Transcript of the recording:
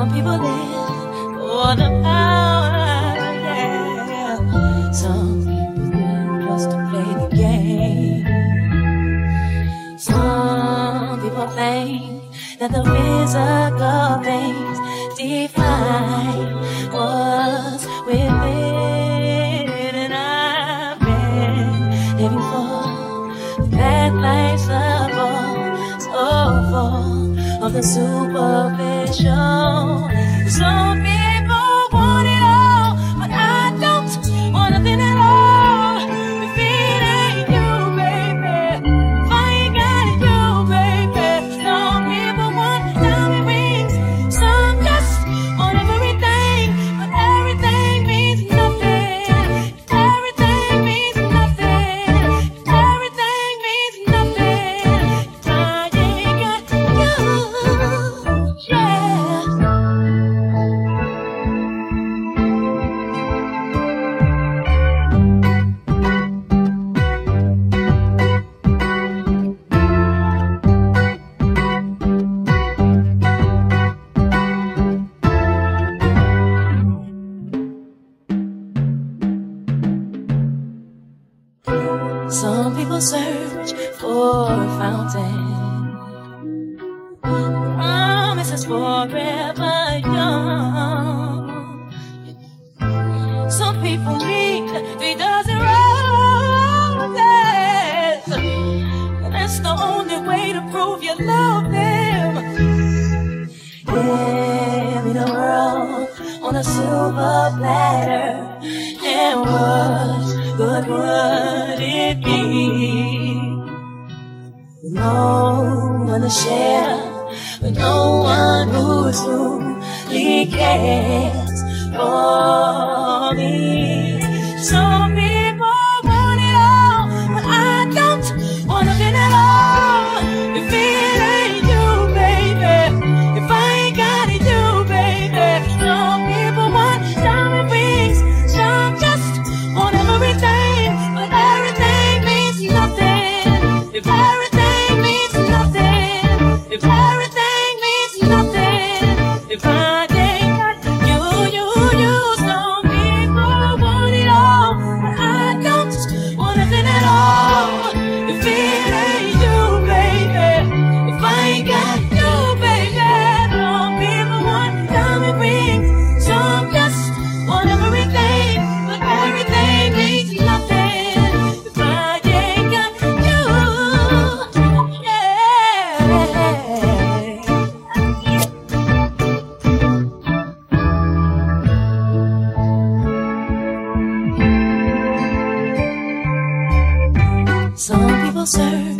Some people live for the power, yeah. Some people live just to play the game. Some people claim that the physical things define what's within, and I've been living for that life's level so full the superficial. Some Some people search for a fountain. Promises forever young. Some people need three dozen roses. That's the only way to prove you love them. Give me the world on a silver platter. What would it be? No one to share, with no one who truly cares for me. If Some people search